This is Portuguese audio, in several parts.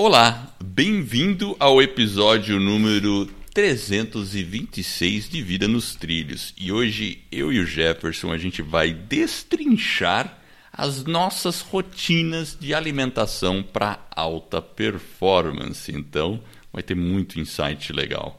Olá, bem-vindo ao episódio número 326 de Vida nos Trilhos. E hoje eu e o Jefferson a gente vai destrinchar as nossas rotinas de alimentação para alta performance. Então, vai ter muito insight legal.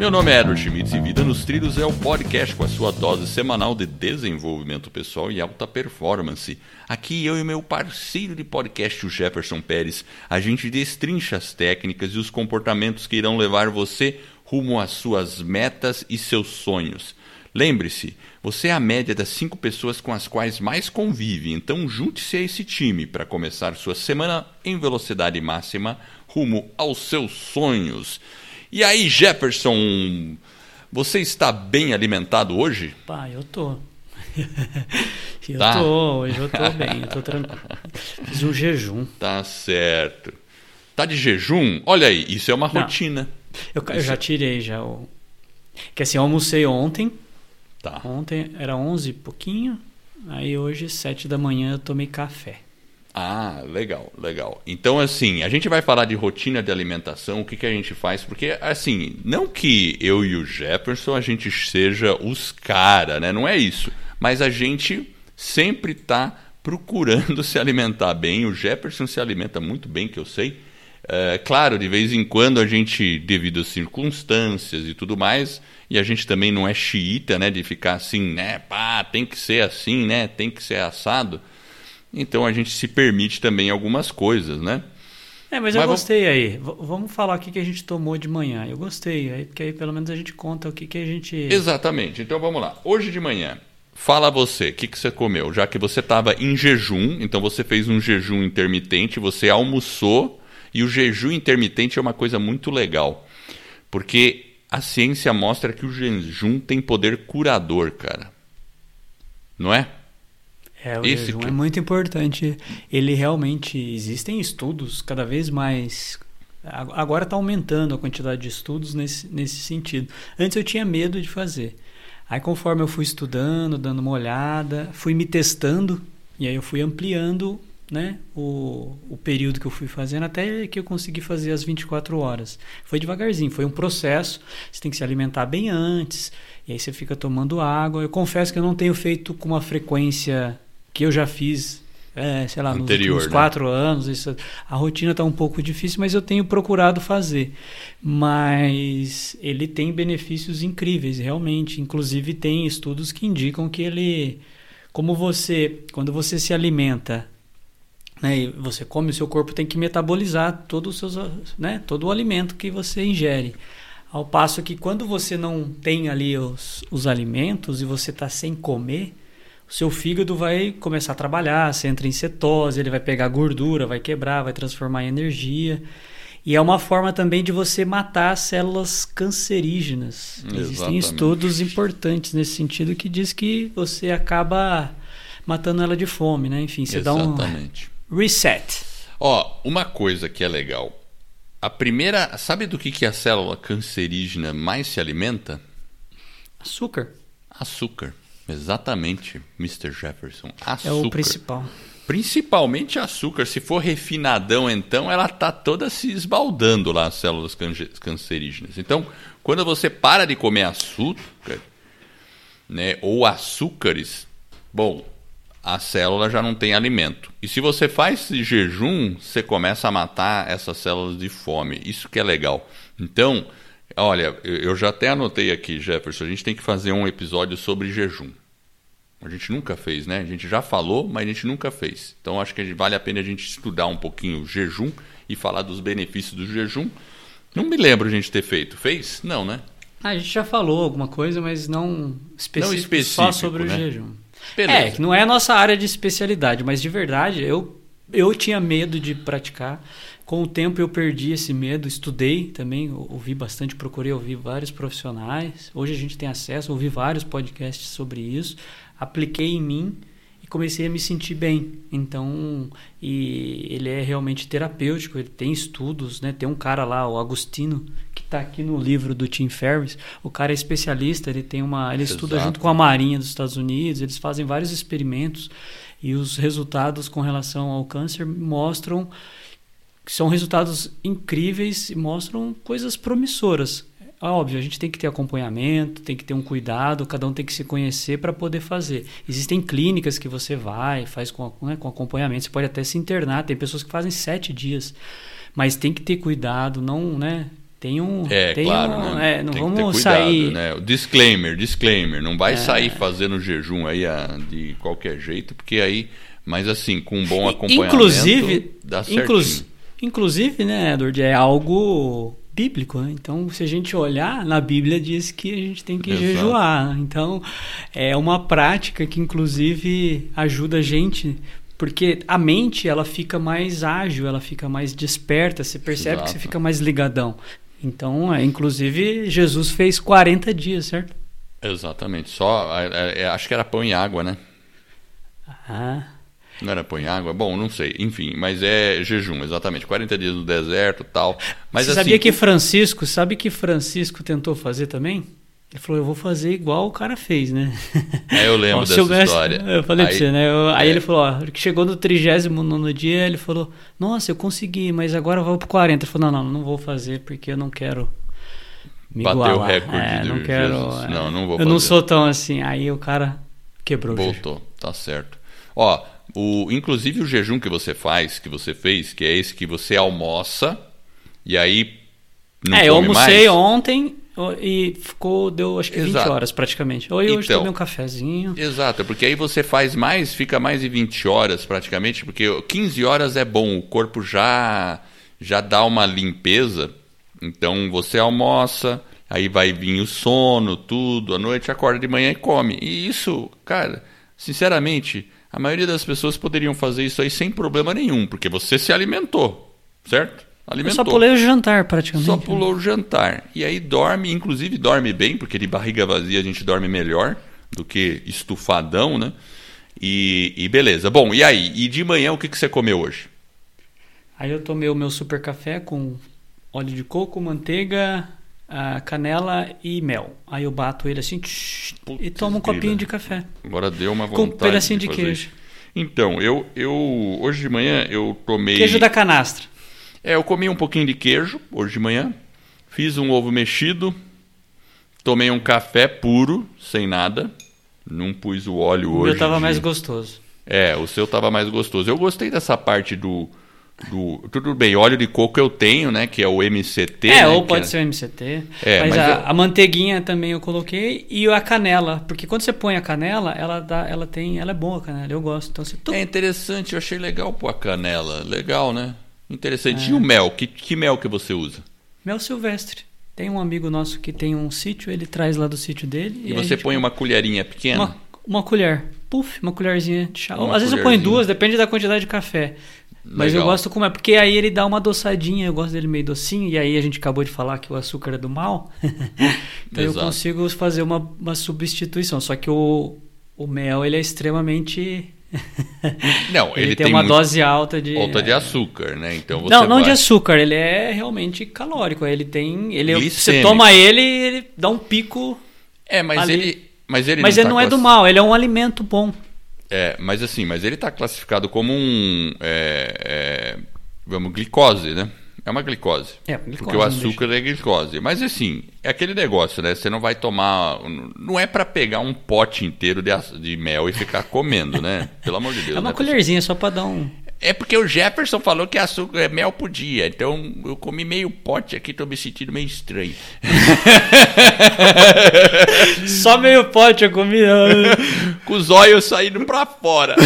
Meu nome é Edward Schmitz e Vida nos Trilhos é o podcast com a sua dose semanal de desenvolvimento pessoal e alta performance. Aqui eu e meu parceiro de podcast, o Jefferson Pérez, a gente destrincha as técnicas e os comportamentos que irão levar você rumo às suas metas e seus sonhos. Lembre-se, você é a média das cinco pessoas com as quais mais convive, então junte-se a esse time para começar sua semana em velocidade máxima rumo aos seus sonhos. E aí, Jefferson, você está bem alimentado hoje? Pá, eu tô. eu Tá. tô, hoje eu tô bem, eu tô tranquilo. Fiz um jejum. Tá certo. Tá de jejum? Olha aí, isso é uma Não. rotina. Eu, eu já tirei já o. Que assim, eu almocei ontem. Tá. Ontem era 11 e pouquinho. Aí hoje, 7 da manhã, eu tomei café. Ah, legal, legal. Então, assim, a gente vai falar de rotina de alimentação, o que, que a gente faz, porque, assim, não que eu e o Jefferson a gente seja os cara, né? Não é isso. Mas a gente sempre tá procurando se alimentar bem. O Jefferson se alimenta muito bem, que eu sei. É, claro, de vez em quando a gente, devido às circunstâncias e tudo mais, e a gente também não é xiita, né? De ficar assim, né? Pá, tem que ser assim, né? Tem que ser assado. Então a gente se permite também algumas coisas, né? É, mas, Mas eu vamos- gostei aí. V- vamos falar o que, que a gente tomou de manhã. Eu gostei, aí, porque aí pelo menos a gente conta o que, que a gente. Exatamente. Então vamos lá. Hoje de manhã, fala você, o que, que você comeu? Já que você estava em jejum, então você fez um jejum intermitente, você almoçou, e o jejum intermitente é uma coisa muito legal. Porque a ciência mostra que o jejum tem poder curador, cara. Não é? É, o Esse jejum que- é muito importante. Ele realmente existem estudos cada vez mais. ag- Agora está aumentando a quantidade de estudos nesse, nesse sentido. Antes eu tinha medo de fazer. Aí conforme eu fui estudando, dando uma olhada, fui me testando e aí eu fui ampliando, né, o, o período que eu fui fazendo até que eu consegui fazer as 24 horas. Foi devagarzinho, foi um processo. Você tem que se alimentar bem antes e aí você fica tomando água. Eu confesso que eu não tenho feito com uma frequência que eu já fiz, é, sei lá, Anterior, nos últimos né? quatro anos. Isso, a rotina está um pouco difícil, mas eu tenho procurado fazer. Mas ele tem benefícios incríveis, realmente. Inclusive tem estudos que indicam que ele, como você, quando você se alimenta né, e você come, o seu corpo tem que metabolizar todo o, seus, né, todo o alimento que você ingere. Ao passo que quando você não tem ali os, os alimentos e você está sem comer, o seu fígado vai começar a trabalhar, você entra em cetose, ele vai pegar gordura, vai quebrar, vai transformar em energia. E é uma forma também de você matar as células cancerígenas. Existem Exatamente. estudos importantes nesse sentido que diz que você acaba matando ela de fome, né? Enfim, você dá um Exatamente. reset. Ó, uma coisa que é legal. A primeira, sabe do que, que a célula cancerígena mais se alimenta? Açúcar Açúcar. Exatamente, Mr. Jefferson. Açúcar. é o principal. Principalmente açúcar. Se for refinadão, então, ela tá toda se esbaldando lá, as células cancerígenas. Então, quando você para de comer açúcar, né, ou açúcares, bom, a célula já não tem alimento. E se você faz esse jejum, você começa a matar essas células de fome. Isso que é legal. Então, olha, eu já até anotei aqui, Jefferson, a gente tem que fazer um episódio sobre jejum. A gente nunca fez, né? A gente já falou, mas a gente nunca fez. Então acho que vale a pena a gente estudar um pouquinho o jejum e falar dos benefícios do jejum. Não me lembro a gente ter feito. Fez? Não, né? Ah, a gente já falou alguma coisa, mas não específico, específico, só sobre né? o jejum. Beleza. É, que não é a nossa área de especialidade, mas de verdade, eu, eu tinha medo de praticar. Com o tempo eu perdi esse medo, estudei também, ou- ouvi bastante, procurei ouvir vários profissionais. Hoje a gente tem acesso, ouvi vários podcasts sobre isso, apliquei em mim e comecei a me sentir bem. Então, e ele é realmente terapêutico, ele tem estudos, né? Tem um cara lá, o Agostino, que está aqui no livro do Tim Ferriss. O cara é especialista, ele tem uma, ele estuda Exato. junto com a Marinha dos Estados Unidos, eles fazem vários experimentos e os resultados com relação ao câncer mostram que são resultados incríveis e mostram coisas promissoras. É Óbvio, a gente tem que ter acompanhamento, tem que ter um cuidado, cada um tem que se conhecer para poder fazer. Existem clínicas que você vai, faz com, né, com acompanhamento, você pode até se internar, tem pessoas que fazem sete dias, mas tem que ter cuidado, não, né? Tem um. É, tem claro, um, né? é, não Tem que ter vamos cuidado, sair. né? O disclaimer, disclaimer. Não vai É. sair fazendo jejum aí ah, de qualquer jeito, porque aí... Mas assim, com um bom acompanhamento, Inclusive, dá certinho. inclus, inclusive, né, Edward, é algo bíblico, né? Então, se a gente olhar, na Bíblia diz que a gente tem que Exato. jejuar. Então, é uma prática que, inclusive, ajuda a gente. Porque a mente, ela fica mais ágil, ela fica mais desperta, você percebe que Exato. você fica mais ligadão. Então, é, inclusive, Jesus fez 40 dias, certo? Exatamente. Só, é, é, acho que era pão e água, né? Ah, Não era pão e água? Bom, não sei. Enfim, mas é jejum, exatamente. 40 dias no deserto tal. Mas Você assim, sabia que Francisco, sabe que Francisco tentou fazer também? Ele falou, eu vou fazer igual o cara fez, né? É, eu lembro dessa eu história. Eu falei Aí- pra você, né? Eu- aí é. ele falou, ó, que chegou no 39 dia, ele falou, nossa, eu consegui, mas agora eu vou pro 40. Ele falou, não, não, não vou fazer porque eu não quero me Bater o igualar. recorde É, não quero, é, Não, não vou Eu não fazer. sou tão assim. Aí o cara quebrou o. Voltou, tá certo. Ó, o, inclusive o jejum que você faz, que você fez, que é esse que você almoça e aí não é, eu almocei mais. ontem e ficou, deu acho que 20 Exato. horas praticamente. Hoje, hoje Então. tomei um cafezinho. Exato, porque aí você faz mais, fica mais de 20 horas praticamente, porque 15 horas é bom, o corpo já já dá uma limpeza. Então você almoça, aí vai vir o sono, tudo, à noite acorda de manhã e come. E isso, cara, sinceramente, a maioria das pessoas poderiam fazer isso aí sem problema nenhum, porque você se alimentou, certo? Eu Alimentou. só pulei o jantar praticamente. Só pulou o jantar. E aí dorme, inclusive dorme bem, porque de barriga vazia a gente dorme melhor do que estufadão, né? E, e beleza. Bom, e aí? E de manhã o que, que você comeu hoje? Aí eu tomei o meu super café com óleo de coco, manteiga, ah, canela e mel. Aí eu bato ele assim tsh, e tomo um copinho de café. Agora deu uma Com um vontade. pedacinho de fazer queijo. isso. Então, eu, eu hoje de manhã eu tomei. Queijo da canastra. É, eu comi um pouquinho de queijo hoje de manhã. Fiz um ovo mexido. Tomei um café puro, sem nada. Não pus o óleo O hoje. meu tava de- mais gostoso. É, o seu tava mais gostoso. Eu gostei dessa parte do. Do tudo bem, óleo de coco eu tenho, né? Que é o MCT. é, né, ou pode é- ser o MCT. É, mas mas a, eu- a manteiguinha também eu coloquei e a canela. Porque quando você põe a canela, ela dá, ela tem. Ela é boa a canela, eu gosto. Então você É interessante, eu achei legal pôr a canela. Legal, né? Interessante. É. E o mel? Que, que mel que você usa? Mel silvestre. Tem um amigo nosso que tem um sítio, ele traz lá do sítio dele. E a você põe uma colherinha pequena? Uma, uma colher. Puff, uma colherzinha de chá. Uma Às vezes eu ponho duas, depende da quantidade de café. Mas eu Legal. gosto como é, porque aí ele dá uma adoçadinha, eu gosto dele meio docinho, e aí a gente acabou de falar que o açúcar é do mal. então eu Exato. consigo fazer uma, uma substituição. Só que o, o mel, ele é extremamente. Não, ele, ele, tem, uma muito dose alta de. alta de açúcar, né? Então Não, não vai... de açúcar, ele é realmente calórico. Ele tem. Ele, você toma ele ele dá um pico. É, mas ali. ele. Mas ele Mas não, ele tá não é do mal, ele é um alimento bom. É, mas assim, mas ele está classificado como um. É, é, vamos, glicose, né? É uma glicose. É, glicose, Porque o açúcar é glicose. Mas assim, é aquele negócio, né? Você não vai tomar. Não é para pegar um pote inteiro de, de mel e ficar comendo, né? Pelo amor de Deus. É uma né? colherzinha só pra dar um. É porque o Jefferson falou que açúcar é mel por dia. Então eu comi meio pote aqui, tô me sentindo meio estranho. Só meio pote eu comi. Com os olhos saindo pra fora.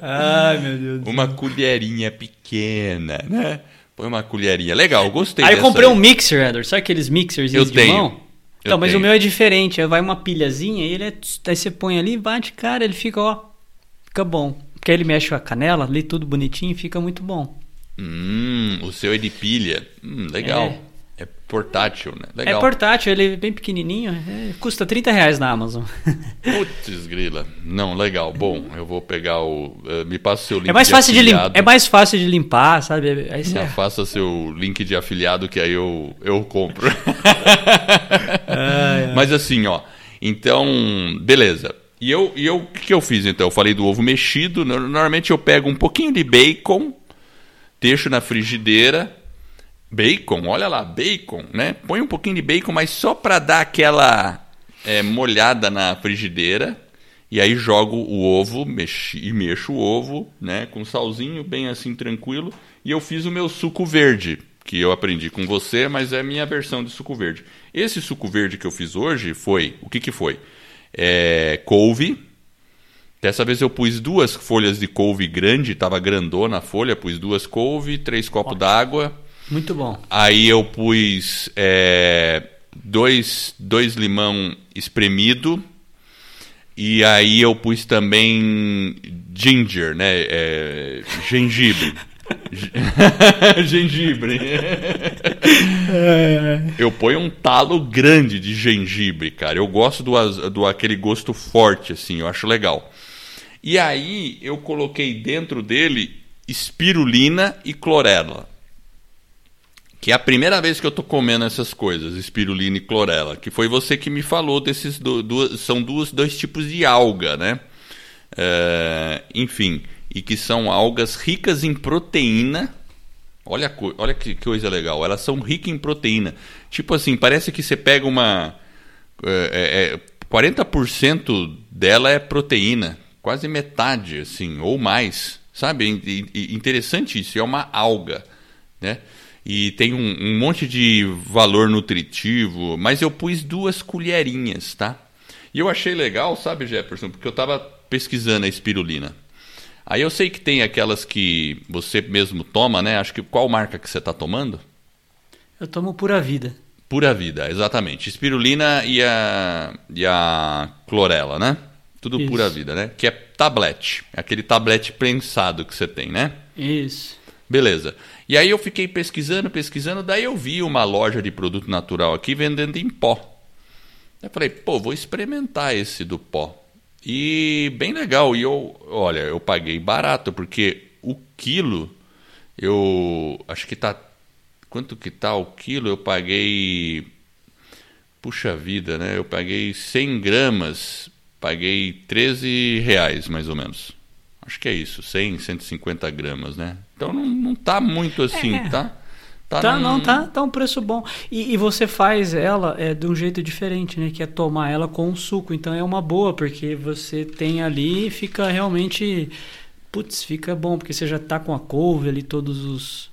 Ai, meu Deus. Uma colherinha pequena, né? Põe uma colherinha. Legal, gostei Aí eu comprei aí. um mixer, Edward. Sabe aqueles mixers de tenho. mão? Eu Então, mas tenho. o meu é diferente. Aí Vai uma pilhazinha e ele é... Aí você põe ali, bate, cara, ele fica, ó. Fica bom. Porque ele mexe com a canela, ali tudo bonitinho e fica muito bom. Hum, o seu é de pilha. Hum, legal. É. É portátil, né? É Legal. É portátil, ele é bem pequenininho, é, custa 30 reais na Amazon. Putz, grila. Não, legal. Bom, eu vou pegar o... Uh, me passa o seu link é mais fácil de, lim... É mais fácil de limpar, sabe? Aí você... Faça seu link de afiliado que aí eu, eu compro. Mas assim, ó. Então, beleza. E eu, e eu, o que eu fiz então? Eu falei do ovo mexido. Normalmente eu pego um pouquinho de bacon, deixo na frigideira Bacon, olha lá, bacon, né? Põe um pouquinho de bacon, mas só para dar aquela é, molhada na frigideira. E aí jogo o ovo mexi, e mexo o ovo, né? Com salzinho, bem assim, tranquilo. E eu fiz o meu suco verde, que eu aprendi com você, mas é a minha versão de suco verde. Esse suco verde que eu fiz hoje foi, o que que foi? É, couve. Dessa vez eu pus duas folhas de couve grande, estava grandona a folha, pus duas couve, três copos d'água, muito bom. Aí eu pus é, dois, dois limão espremido. E aí eu pus também ginger, né? É, gengibre. gengibre. eu ponho um talo grande de gengibre, cara. Eu gosto do, do aquele gosto forte, assim, eu acho legal. E aí eu coloquei dentro dele espirulina e clorela que é a primeira vez que eu tô comendo essas coisas, espirulina e clorela, que foi você que me falou desses do, do, são duas, dois tipos de alga, né? É, enfim, e que são algas ricas em proteína. Olha, olha que coisa legal, elas são ricas em proteína. Tipo assim, parece que você pega uma. É, é, 40% é, dela é proteína, quase metade, assim, ou mais. Sabe? Interessante isso, é uma alga, né? e tem um, um, monte de valor nutritivo, mas eu pus duas colherinhas, tá? E eu achei legal, sabe, Jefferson, porque eu estava pesquisando a espirulina. Aí eu sei que tem aquelas que você mesmo toma, né? Acho que qual marca que você está tomando? Eu tomo Pura Vida. Pura Vida, exatamente. Espirulina e a, e a clorela, né? Tudo Isso. Pura Vida, né? Que é tablete. É aquele tablete prensado que você tem, né? Isso. Beleza. E aí eu fiquei pesquisando, pesquisando, daí eu vi uma loja de produto natural aqui vendendo em pó. Eu falei, pô, vou experimentar esse do pó. E bem legal. E eu, olha, eu paguei barato, porque o quilo, eu acho que tá. Quanto que tá o quilo? Eu paguei. Puxa vida, né? Eu paguei 100 gramas, paguei 13 reais mais ou menos. Acho que é isso, 100, 150 gramas, né? Então não, não tá muito assim, é. tá? Tá, tá não, tá, tá um preço bom. E, e, você faz ela é, de um jeito diferente, né? Que é tomar ela com suco. Então é uma boa, porque você tem ali e fica realmente. Putz, fica bom, porque você já tá com a couve ali, todos os,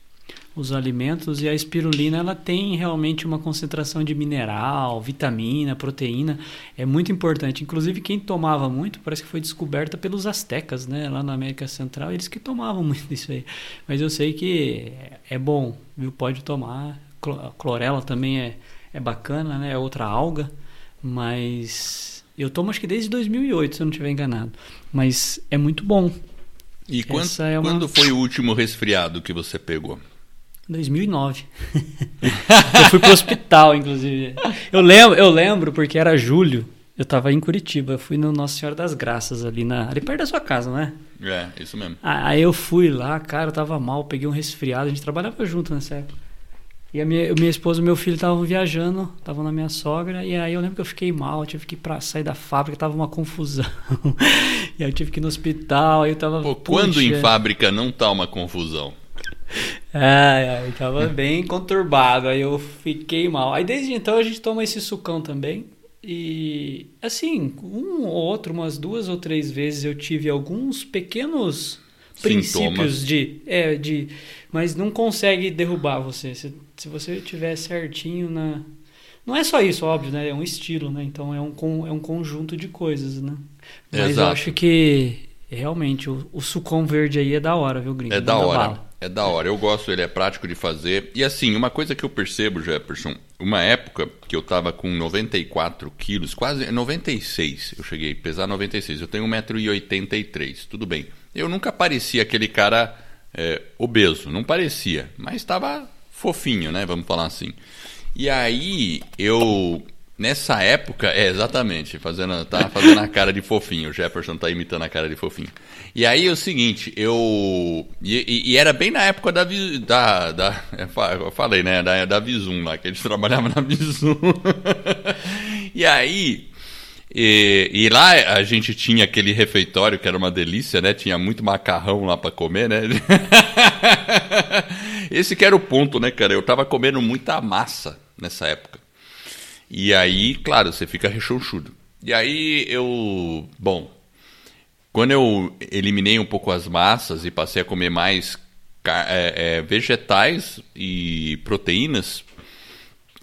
os alimentos e a espirulina ela tem realmente uma concentração de mineral, vitamina, proteína, é muito importante. Inclusive quem tomava muito, parece que foi descoberta pelos astecas, né, lá na América Central, eles que tomavam muito isso aí. Mas eu sei que é bom, viu? Pode tomar. Clorela também é é bacana, né? É outra alga, mas eu tomo acho que desde 2008, se eu não estiver enganado. Mas é muito bom. E quando, é uma... quando foi o último resfriado que você pegou? 2009. eu fui pro hospital, inclusive. Eu lembro, eu lembro porque era julho. Eu tava em Curitiba, eu fui no Nossa Senhora das Graças ali na, ali perto da sua casa, não é? É, isso mesmo. Aí eu fui lá, cara, eu tava mal, peguei um resfriado, a gente trabalhava junto nessa época. E a minha, minha esposa e meu filho estavam viajando, estavam na minha sogra, e aí eu lembro que eu fiquei mal, tive que ir pra sair da fábrica, tava uma confusão. e aí eu tive que ir no hospital, aí eu tava. Pô, quando em fábrica não tá uma confusão? Ai, ai, tava bem conturbado, aí eu fiquei mal. Aí desde então a gente toma esse sucão também. E assim, um ou outro, umas duas ou três vezes eu tive alguns pequenos princípios de, é, de. Mas não consegue derrubar você. Se, se você tiver certinho na. Não é só isso, óbvio, né? É um estilo, né? Então é um, é um conjunto de coisas, né? Mas Exato. eu acho que realmente o, o sucão verde aí é da hora, viu, Gringo? É da hora. Bala. É da hora, eu gosto, ele é prático de fazer. E assim, uma coisa que eu percebo, Jefferson, uma época que eu tava com 94 quilos, quase 96, eu cheguei a pesar 96, eu tenho 1,83m, tudo bem. Eu nunca parecia aquele cara é, obeso, não parecia, mas estava fofinho, né, vamos falar assim. E aí eu Nessa época, é, exatamente, fazendo, tá fazendo a cara de fofinho, o Jefferson tá imitando a cara de fofinho. E aí é o seguinte, eu. E, e era bem na época da. da, da eu falei, né? Da, da Visum lá, que eles trabalhavam na Visum. e aí. E, e, lá a gente tinha aquele refeitório que era uma delícia, né? Tinha muito macarrão lá para comer, né? Esse que era o ponto, né, cara? Eu tava comendo muita massa nessa época. E aí, claro, você fica rechonchudo. E aí eu. Bom, quando eu eliminei um pouco as massas e passei a comer mais é, é, vegetais e proteínas,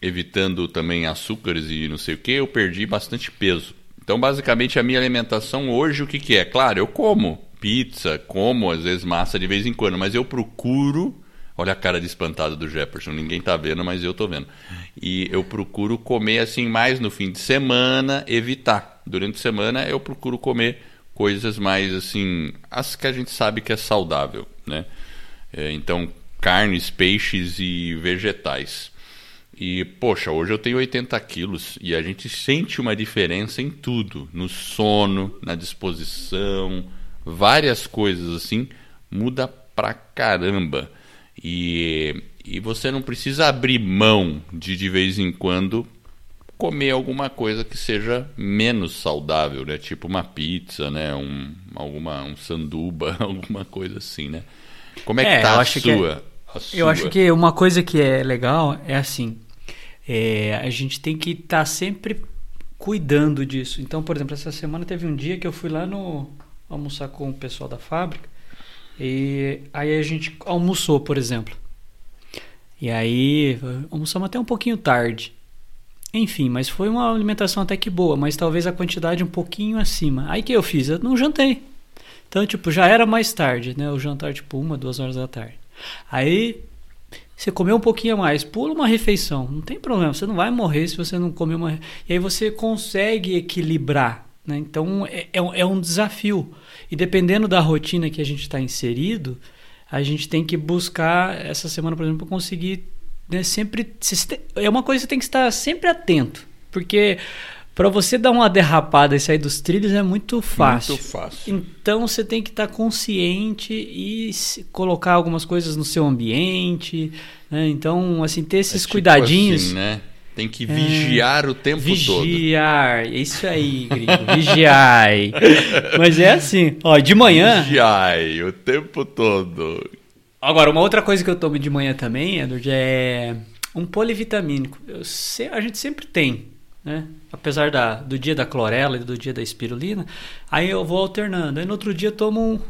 evitando também açúcares e não sei o que, eu perdi bastante peso. Então, basicamente, a minha alimentação hoje, o que, que é? Claro, eu como pizza, como às vezes massa de vez em quando, mas eu procuro Olha a cara de espantado do Jefferson, ninguém tá vendo, mas eu tô vendo. E eu procuro comer assim mais no fim de semana, evitar. Durante a semana eu procuro comer coisas mais assim, as que a gente sabe que é saudável, né? É, então, carnes, peixes e vegetais. E, poxa, hoje eu tenho 80 quilos e a gente sente uma diferença em tudo, no sono, na disposição, várias coisas assim, muda pra caramba. E, e você não precisa abrir mão de de vez em quando comer alguma coisa que seja menos saudável, né? Tipo uma pizza, né? Um, alguma, um sanduba, alguma coisa assim, né? Como é, é que tá a sua, é, a sua? Eu acho que uma coisa que é legal é assim, é, a gente tem que estar tá sempre cuidando disso. Então, por exemplo, essa semana teve um dia que eu fui lá no almoçar com o pessoal da fábrica e aí a gente almoçou, por exemplo. E aí almoçamos até um pouquinho tarde. Enfim, mas foi uma alimentação até que boa, mas talvez a quantidade um pouquinho acima. Aí que eu fiz? Eu não jantei. Então, tipo, já era mais tarde, né? O jantar, tipo, uma, duas horas da tarde. Aí você comeu um pouquinho a mais, pula uma refeição, não tem problema, você não vai morrer se você não comer uma. E aí você consegue equilibrar. Né? Então é, é, é um desafio. E dependendo da rotina que a gente está inserido, a gente tem que buscar, essa semana, por exemplo, conseguir né, sempre. É uma coisa que você tem que estar sempre atento. Porque para você dar uma derrapada e sair dos trilhos é muito fácil. Muito fácil. Então você tem que estar consciente e colocar algumas coisas no seu ambiente. Né? Então, assim, ter esses é tipo cuidadinhos. Assim, né? Tem que vigiar é, o tempo vigiar, todo. Vigiar, isso aí, gringo, vigiar. Mas é assim, ó, de manhã... Vigiar o tempo todo. Agora, uma outra coisa que eu tomo de manhã também, Edward, é um polivitamínico. Sei, a gente sempre tem, né? Apesar da, do dia da clorela e do dia da espirulina, aí eu vou alternando. Aí no outro dia eu tomo um,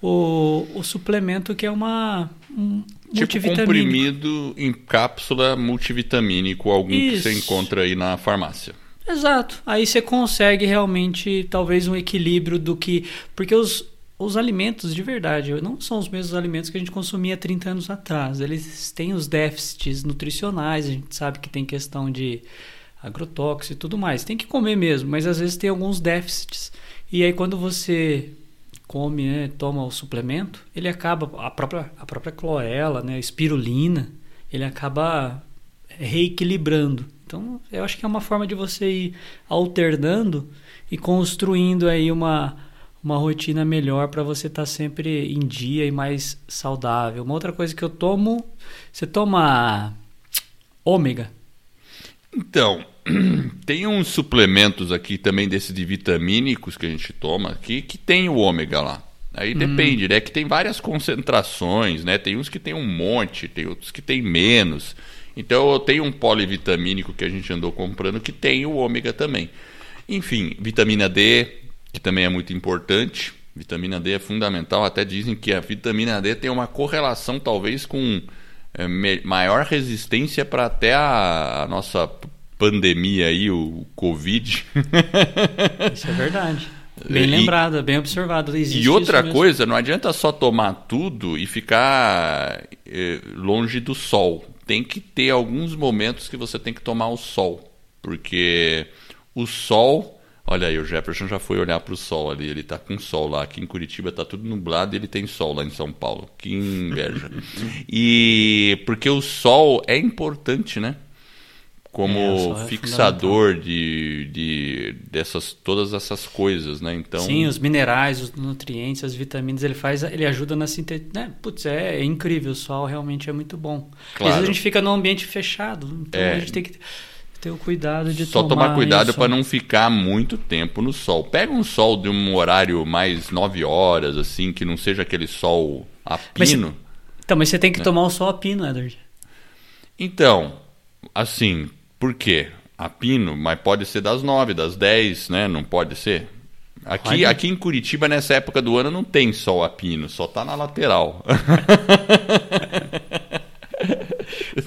o, o suplemento que é uma um tipo comprimido em cápsula multivitamínico, algum Isso. que você encontra aí na farmácia. Exato. Aí você consegue realmente talvez um equilíbrio do que porque os os alimentos de verdade não são os mesmos alimentos que a gente consumia 30 anos atrás. Eles têm os déficits nutricionais, a gente sabe que tem questão de agrotóxico e tudo mais. Tem que comer mesmo, mas às vezes tem alguns déficits. E aí quando você come, né, toma o suplemento, ele acaba a própria a própria clorela, né, a espirulina, ele acaba reequilibrando. Então, eu acho que é uma forma de você ir alternando e construindo aí uma uma rotina melhor para você estar tá sempre em dia e mais saudável. Uma outra coisa que eu tomo, você toma ômega? Então, tem uns suplementos aqui também desses de vitamínicos que a gente toma aqui que tem o ômega lá. Aí hum. depende, né? Que tem várias concentrações, né? Tem uns que tem um monte, tem outros que tem menos. Então eu tenho um polivitamínico que a gente andou comprando que tem o ômega também. Enfim, vitamina D, que também é muito importante. Vitamina D é fundamental. Até dizem que a vitamina D tem uma correlação talvez com é, maior resistência para até a nossa pandemia aí, o Covid. Isso é verdade. Bem lembrado, bem observado. E outra coisa, não adianta só tomar tudo e ficar eh, longe do sol. Tem que ter alguns momentos que você tem que tomar o sol. Porque o sol. Olha aí, o Jefferson já foi olhar para o sol ali. Ele está com sol lá. Aqui em Curitiba está tudo nublado e ele tem sol lá em São Paulo. Que inveja. e porque o sol é importante, né? Como É, é fixador de, de dessas todas essas coisas, né? Então, Sim, os minerais, os nutrientes, as vitaminas, ele faz, ele ajuda na síntese. Né? Putz, é, é incrível, o sol realmente é muito bom. Às Claro. vezes a gente fica num ambiente fechado, então É. a gente tem que ter o cuidado de só tomar tomar cuidado para não ficar muito tempo no sol. Pega um sol de um horário mais 9 horas, assim, que não seja aquele sol a Mas pino. Então, mas você tem que É. tomar o sol a pino, Edward. Então, assim, por quê? A pino, mas pode ser das 9, das 10, né? Não pode ser? Aqui, Olha. aqui em Curitiba, nessa época do ano, não tem sol a pino, só tá na lateral.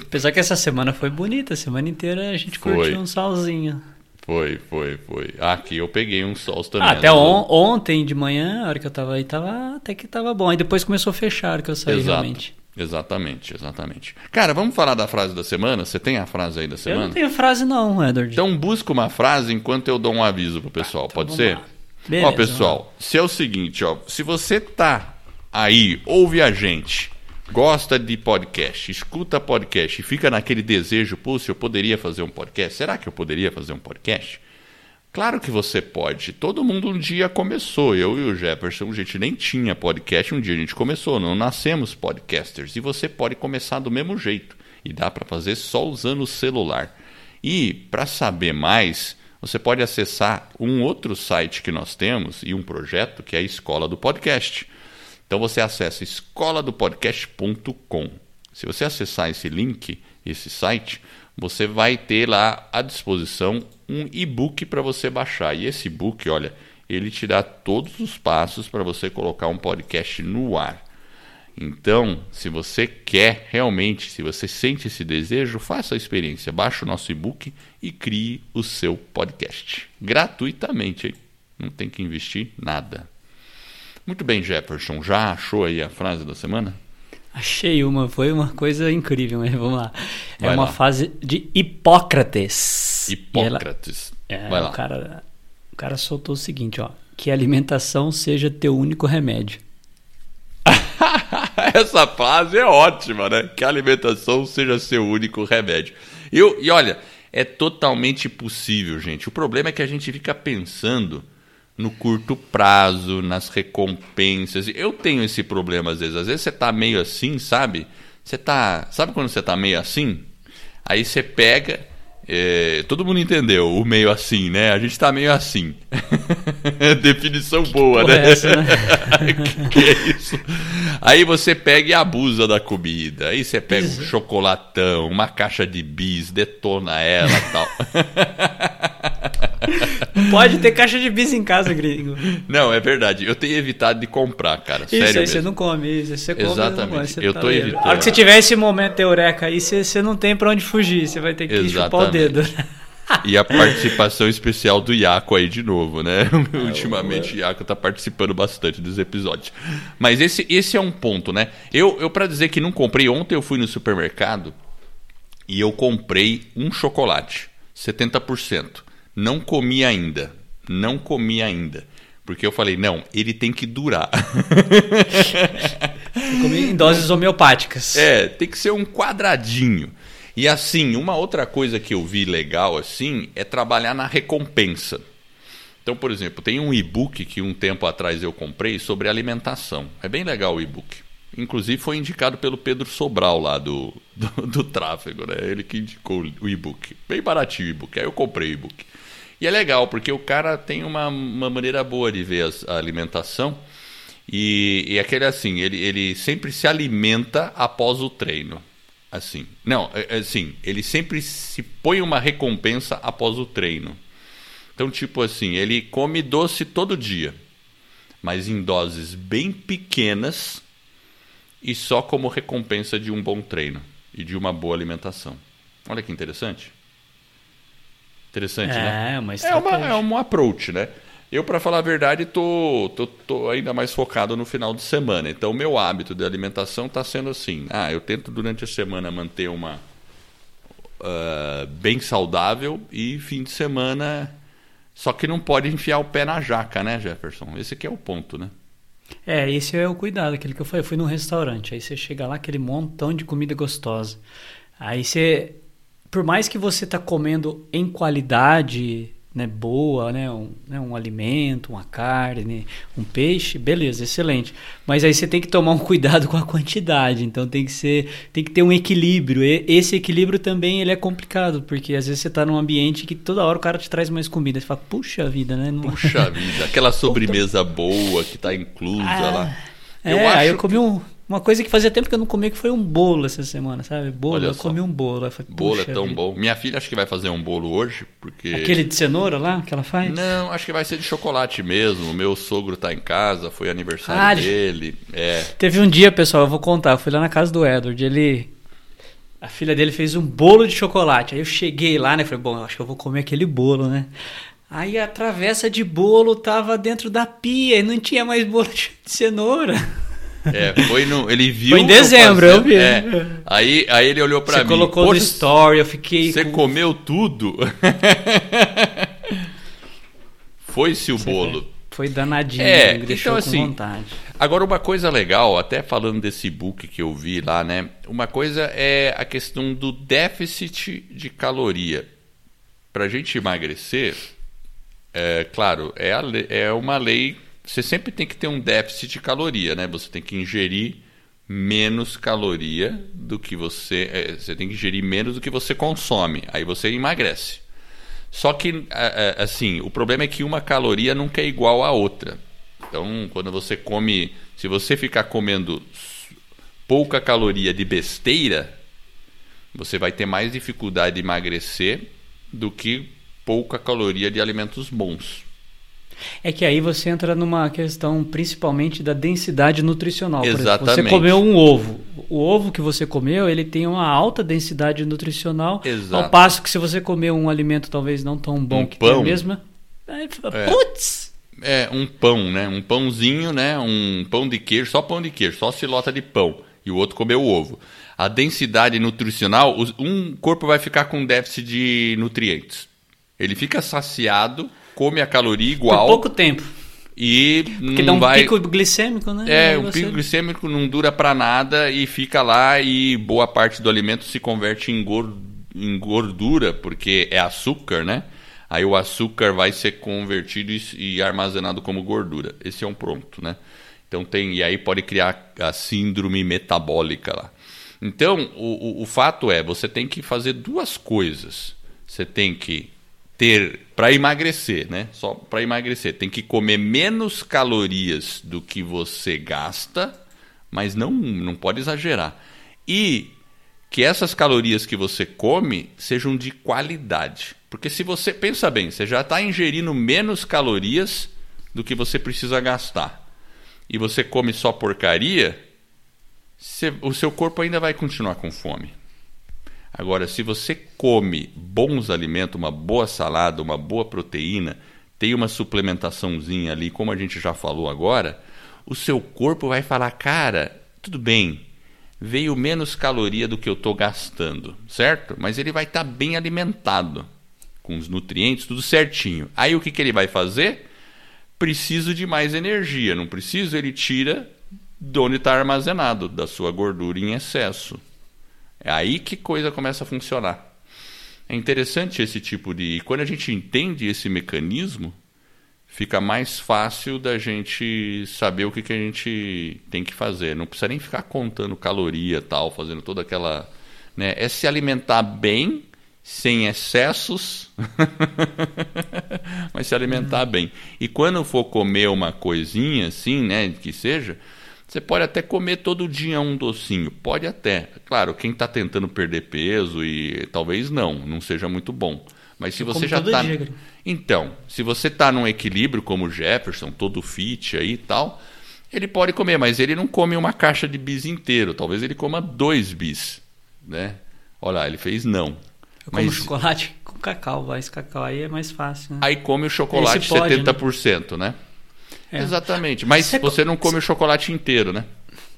Apesar que essa semana foi bonita, a semana inteira a gente Foi. curtiu um solzinho. foi, foi, foi. Aqui eu peguei uns sols também. Ah, até né? on- ontem de manhã, a hora que eu tava aí, tava até que tava bom. Aí depois começou a fechar a hora que eu saí Exato. realmente. Exatamente, exatamente. Cara, vamos falar da frase da semana? Você tem a frase aí da Eu semana? não tenho frase não, Edward. Então busca uma frase enquanto eu dou um aviso pro pessoal, Então pode ser? lá. Beleza, ó, pessoal, se é o seguinte, ó, se você tá aí, ouve a gente, gosta de podcast, escuta podcast e fica naquele desejo, pô, se eu poderia fazer um podcast, será que eu poderia fazer um podcast? Claro que você pode. Todo mundo um dia começou. Eu e o Jefferson, a gente nem tinha podcast, um dia a gente começou. Não nascemos podcasters. E você pode começar do mesmo jeito. E dá para fazer só usando o celular. E para saber mais, você pode acessar um outro site que nós temos e um projeto que é a Escola do Podcast. Então você acessa escoladopodcast.com. Se você acessar esse link, esse site, você vai ter lá à disposição um e-book para você baixar. E esse e-book, olha, ele te dá todos os passos para você colocar um podcast no ar. Então, se você quer realmente, se você sente esse desejo, faça a experiência. Baixe o nosso e-book e crie o seu podcast. Gratuitamente, hein? Não tem que investir nada. Muito bem, Jefferson. Já achou aí a frase da semana? Achei uma, foi uma coisa incrível, mas vamos lá. É Vai uma lá. frase de Hipócrates. E ela- Hipócrates. é, Vai lá. O cara, o cara soltou o seguinte, ó. Que a alimentação seja teu único remédio. Essa frase é ótima, né? Que a alimentação seja seu único remédio. Eu- e olha, é totalmente possível, gente. O problema é que a gente fica pensando no curto prazo, nas recompensas. Eu tenho esse problema às vezes. Às vezes você tá meio assim, sabe? Você tá. Sabe quando você tá meio assim? Aí você pega. é, todo mundo entendeu o meio assim, né? A gente tá meio assim. Definição boa, Porra, né? essa, né? que é isso? Aí você pega e abusa da comida. Aí você pega um chocolatão, uma caixa de bis, detona ela e tal. Pode ter caixa de bis em casa, gringo. Não, é verdade. Eu tenho evitado de comprar, cara. Isso Sério aí você mesmo. não come, isso aí você come. Exatamente. Come, você Eu tá tô livre. evitando. A hora que você tiver esse momento eureka aí, você, você não tem pra onde fugir, você vai ter que chupar o Exatamente. dedo. E a participação especial do Iaco aí de novo, né? É, Ultimamente o Iaco tá participando bastante dos episódios. Mas esse, esse é um ponto, né? Eu, eu para dizer que não comprei, ontem eu fui no supermercado e eu comprei um chocolate, 70%. Não comi ainda. Não comi ainda. Porque eu falei, não, ele tem que durar. Comi em doses homeopáticas. É, tem que ser um quadradinho. E assim, uma outra coisa que eu vi legal assim é trabalhar na recompensa. Então, por exemplo, tem um e-book que um tempo atrás eu comprei sobre alimentação. É bem legal o e-book. Inclusive foi indicado pelo Pedro Sobral lá do, do, do tráfego, né? Ele que indicou o e-book. Bem baratinho o e-book. Aí eu comprei o e-book. E é legal, porque o cara tem uma, uma maneira boa de ver as- a alimentação. E, e aquele assim, ele, ele sempre se alimenta após o treino. Assim. Não, é- é assim, ele sempre se põe uma recompensa após o treino. Então, tipo assim, ele come doce todo dia, mas em doses bem pequenas e só como recompensa de um bom treino e de uma boa alimentação. Olha que interessante. Interessante, né? É, uma É, estratégia. uma, é um approach, né? Eu, para falar a verdade, tô, tô, tô ainda mais focado no final de semana. Então, o meu hábito de alimentação está sendo assim. Ah, eu tento durante a semana manter uma ah, bem saudável e fim de semana. Só que não pode enfiar o pé na jaca, né, Jefferson? Esse aqui é o ponto, né? É, esse é o cuidado, aquele que eu falei. Eu fui num restaurante, aí você chega lá, aquele montão de comida gostosa. Aí você. Por mais que você está comendo em qualidade né, boa, né, um, né, um alimento, uma carne, um peixe, beleza, excelente. Mas aí você tem que tomar um cuidado com a quantidade. Então tem que ser, tem que ter um equilíbrio. E esse equilíbrio também ele é complicado porque às vezes você está num ambiente que toda hora o cara te traz mais comida. Você fala, puxa vida, né? Não... Puxa vida, aquela sobremesa boa que está inclusa ah, lá. Eu é, acho... aí eu comi um, uma coisa que fazia tempo que eu não comia, que foi um bolo essa semana, sabe? Bolo, Olha eu só. comi um bolo. Falei, bolo é tão vida. bom. Minha filha acho que vai fazer um bolo hoje, porque... Aquele de cenoura lá, que ela faz? Não, acho que vai ser de chocolate mesmo. O meu sogro tá em casa, foi aniversário ah, dele. É. Teve um dia, pessoal, eu vou contar, eu fui lá na casa do Edward, ele... A filha dele fez um bolo de chocolate. Aí eu cheguei lá, né? Falei, bom, acho que eu vou comer aquele bolo, né? Aí a travessa de bolo tava dentro da pia e não tinha mais bolo de cenoura. É, foi no, ele viu. Foi em dezembro, eu vi. É, aí, aí ele olhou para mim. Você colocou no story, eu fiquei. Você com... comeu tudo? Foi-se o bolo. Foi danadinho, é, me deixou então, assim, com vontade. Agora, uma coisa legal, até falando desse book que eu vi lá, né? Uma coisa é a questão do déficit de caloria. Para a gente emagrecer, é claro, é, a, é uma lei você sempre tem que ter um déficit de caloria, né? Você tem que ingerir menos caloria do que você. É, você tem que ingerir menos do que você consome. Aí você emagrece. Só que, assim, o problema é que uma caloria nunca é igual à outra. Então, quando você come. Se você ficar comendo pouca caloria de besteira, você vai ter mais dificuldade de emagrecer do que pouca caloria de alimentos bons. É que aí você entra numa questão principalmente da densidade nutricional. Exatamente. Exemplo, você comeu um ovo. O ovo que você comeu, ele tem uma alta densidade nutricional. Exato. Ao passo que se você comer um alimento talvez não tão bom um que pão. tem a mesma... É. putz! É, um pão, né? Um pãozinho, né? Um pão de queijo, só pão de queijo, só silota de pão. E o outro comeu o ovo. A densidade nutricional, um corpo vai ficar com déficit de nutrientes. Ele fica saciado come a caloria igual. Por pouco tempo. E Porque não dá um vai... pico glicêmico, né? É, o pico glicêmico não dura para nada e fica lá e boa parte do alimento se converte em, em gordura, porque é açúcar, né? Aí o açúcar vai ser convertido e, armazenado como gordura. Esse é um pronto, né? Então tem e aí pode criar a síndrome metabólica lá. Então o, o, o fato é você tem que fazer duas coisas. Você tem que ter para emagrecer, né? Só para emagrecer, tem que comer menos calorias do que você gasta, mas não não pode exagerar. E que essas calorias que você come sejam de qualidade. Porque se você pensa bem, você já está ingerindo menos calorias do que você precisa gastar. E você come só porcaria, você, o seu corpo ainda vai continuar com fome. Agora, se você come bons alimentos, uma boa salada, uma boa proteína, tem uma suplementaçãozinha ali, como a gente já falou agora, o seu corpo vai falar: cara, tudo bem, veio menos caloria do que eu estou gastando, certo? Mas ele vai estar tá bem alimentado, com os nutrientes, tudo certinho. Aí o que, que ele vai fazer? Preciso de mais energia, não preciso? Ele tira de onde está armazenado, da sua gordura em excesso. É aí que coisa começa a funcionar. É interessante esse tipo de. Quando a gente entende esse mecanismo, fica mais fácil da gente saber o que, que a gente tem que fazer. Não precisa nem ficar contando caloria tal, fazendo toda aquela. Né? É se alimentar bem, sem excessos, mas se alimentar uhum. bem. E quando for comer uma coisinha assim, né, que seja, você pode até comer todo dia um docinho, pode até. Claro, quem está tentando perder peso e talvez não, não seja muito bom. Mas se Eu você já está. Então, se você está num equilíbrio como o Jefferson, todo fit aí e tal, ele pode comer, mas ele não come uma caixa de bis inteiro. Talvez ele coma dois bis, né? Olha, ele fez não. Eu como mas... chocolate com cacau, vai. Esse cacau aí é mais fácil. Né? Aí come o chocolate pode, 70%, né? né? É. Exatamente. Mas você, você não come o chocolate inteiro, né?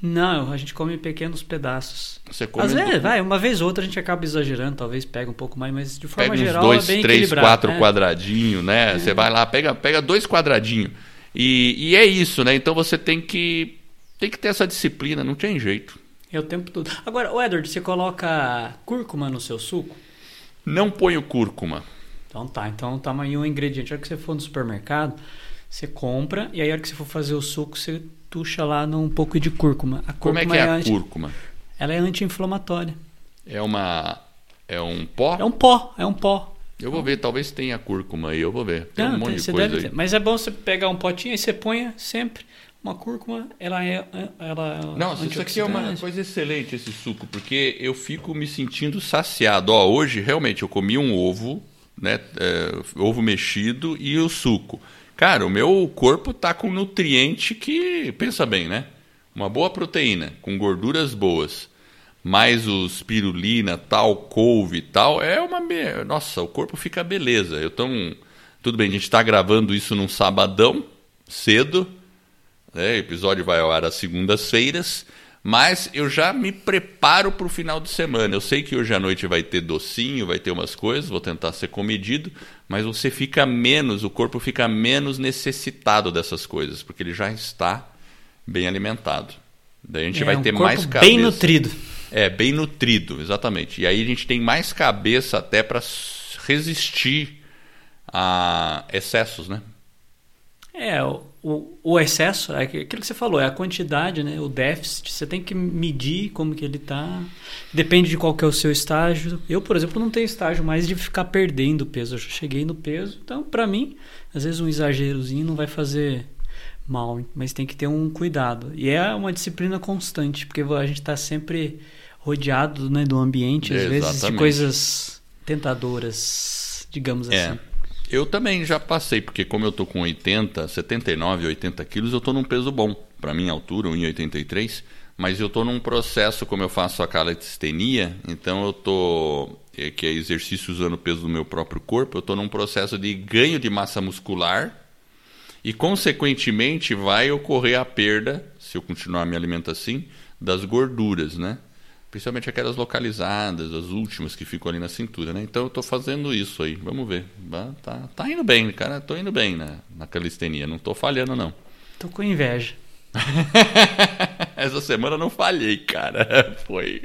Não, a gente come em pequenos pedaços. Você come Às vezes, vai, uma vez ou outra a gente acaba exagerando, talvez pega um pouco mais, mas de forma pega geral uns dois, é bem três, quatro é. quadradinhos, né? É. Você vai lá, pega, pega dois quadradinhos. E, e é isso, né? Então você tem que tem que ter essa disciplina, não tem jeito. É o tempo todo. Agora, o Edward, você coloca cúrcuma no seu suco? Não ponho cúrcuma. Então tá, então toma aí um ingrediente. A hora que você for no supermercado, você compra e aí a hora que você for fazer o suco, você tucha lá num pouco de cúrcuma. A cúrcuma Como é que é, é a anti... cúrcuma? Ela é anti-inflamatória. É uma é um pó? É um pó, é um pó. Eu vou ver, talvez tenha cúrcuma aí, eu vou ver. Tem Não, um monte tem, de coisa aí. Ter. Mas é bom você pegar um potinho e você põe sempre uma cúrcuma, ela é. Ela é Não, isso aqui é uma coisa excelente, esse suco, porque eu fico me sentindo saciado. Ó, hoje, realmente, eu comi um ovo, né? É, ovo mexido e o suco. Cara, o meu corpo tá com nutriente que. Pensa bem, né? Uma boa proteína, com gorduras boas mais os pirulina, tal, couve e tal, é uma. Nossa, o corpo fica beleza. Eu tão. Tudo bem, a gente está gravando isso num sabadão, cedo. Né? O episódio vai ao ar às segundas-feiras. Mas eu já me preparo para o final de semana. Eu sei que hoje à noite vai ter docinho, vai ter umas coisas, vou tentar ser comedido, mas você fica menos, o corpo fica menos necessitado dessas coisas, porque ele já está bem alimentado. Daí a gente é, vai ter um mais cabeça. Bem nutrido. É, bem nutrido, exatamente. E aí a gente tem mais cabeça até para resistir a excessos, né? É, o, o, excesso, é aquilo que você falou, é a quantidade, né? o déficit. Você tem que medir como que ele está. Depende de qual que é o seu estágio. Eu, por exemplo, não tenho estágio mais de ficar perdendo peso. Eu já cheguei no peso. Então, para mim, às vezes um exagerozinho não vai fazer mal, mas tem que ter um cuidado. E é uma disciplina constante, porque a gente está sempre rodeado né, do ambiente, às Exatamente. vezes, de coisas tentadoras, digamos é. assim. Eu também já passei, porque como eu tô com 80, 79, 80 quilos, eu tô num peso bom. Para minha altura, 1,83, mas eu tô num processo, como eu faço a calistenia, então eu tô é, que é exercício usando o peso do meu próprio corpo, eu tô num processo de ganho de massa muscular e, consequentemente, vai ocorrer a perda, se eu continuar me alimentando assim, das gorduras, né? Principalmente aquelas localizadas, as últimas que ficam ali na cintura, né? Então eu estou fazendo isso aí. Vamos ver. Tá, tá indo bem, cara. Estou indo bem na, na calistenia. Não estou falhando, não. Tô com inveja. Essa semana não falhei, cara. Foi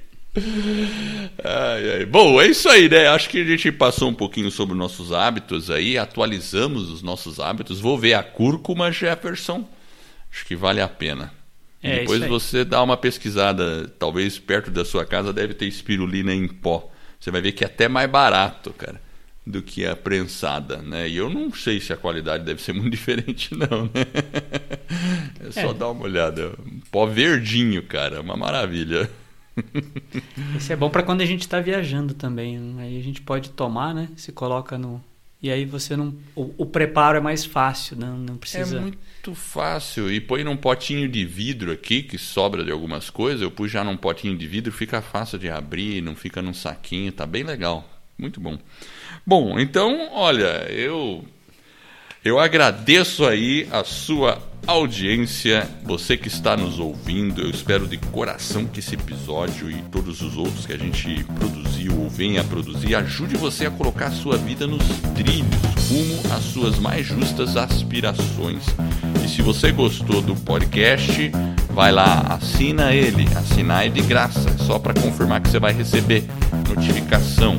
Ai, ai. Bom, é isso aí, né? Acho que a gente passou um pouquinho sobre nossos hábitos aí, atualizamos os nossos hábitos. Vou ver a cúrcuma Jefferson. Acho que vale a pena. É, Depois você dá uma pesquisada, talvez perto da sua casa deve ter espirulina em pó. Você vai ver que é até mais barato, cara, do que a prensada, né? E eu não sei se a qualidade deve ser muito diferente, não, né? É só é. dar uma olhada. Pó verdinho, cara, uma maravilha. Isso é bom para quando a gente está viajando também. Né? Aí a gente pode tomar, né? Se coloca no. E aí você não. O, o preparo é mais fácil, não, né? não precisa. É muito fácil. E põe num potinho de vidro aqui, que sobra de algumas coisas. Eu pus já num potinho de vidro, fica fácil de abrir, não fica num saquinho, tá bem legal. Muito bom. Bom, então, olha, eu. Eu agradeço aí a sua audiência, você que está nos ouvindo. Eu espero de coração que esse episódio e todos os outros que a gente produziu ou venha a produzir ajude você a colocar a sua vida nos trilhos, rumo às suas mais justas aspirações. E se você gostou do podcast, vai lá, assina ele, assinar é de graça, só para confirmar que você vai receber notificação.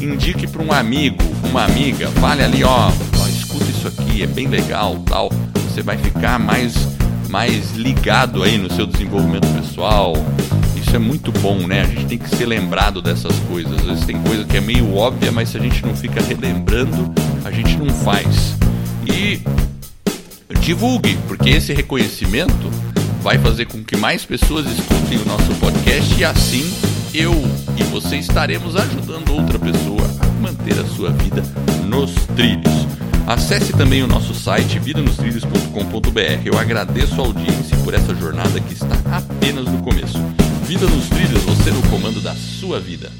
Indique para um amigo, uma amiga, vale ali, ó, ó, escuta isso aqui, é bem legal, tal você vai ficar mais, mais ligado aí no seu desenvolvimento pessoal. Isso é muito bom, né? A gente tem que ser lembrado dessas coisas. Às vezes tem coisa que é meio óbvia, mas se a gente não fica relembrando, a gente não faz. E divulgue, porque esse reconhecimento vai fazer com que mais pessoas escutem o nosso podcast e assim eu e você estaremos ajudando outra pessoa a manter a sua vida nos trilhos. Acesse também o nosso site vidanostrilhos.com.br. Eu agradeço a audiência por essa jornada que está apenas no começo. Vida nos Trilhos, você no comando da sua vida.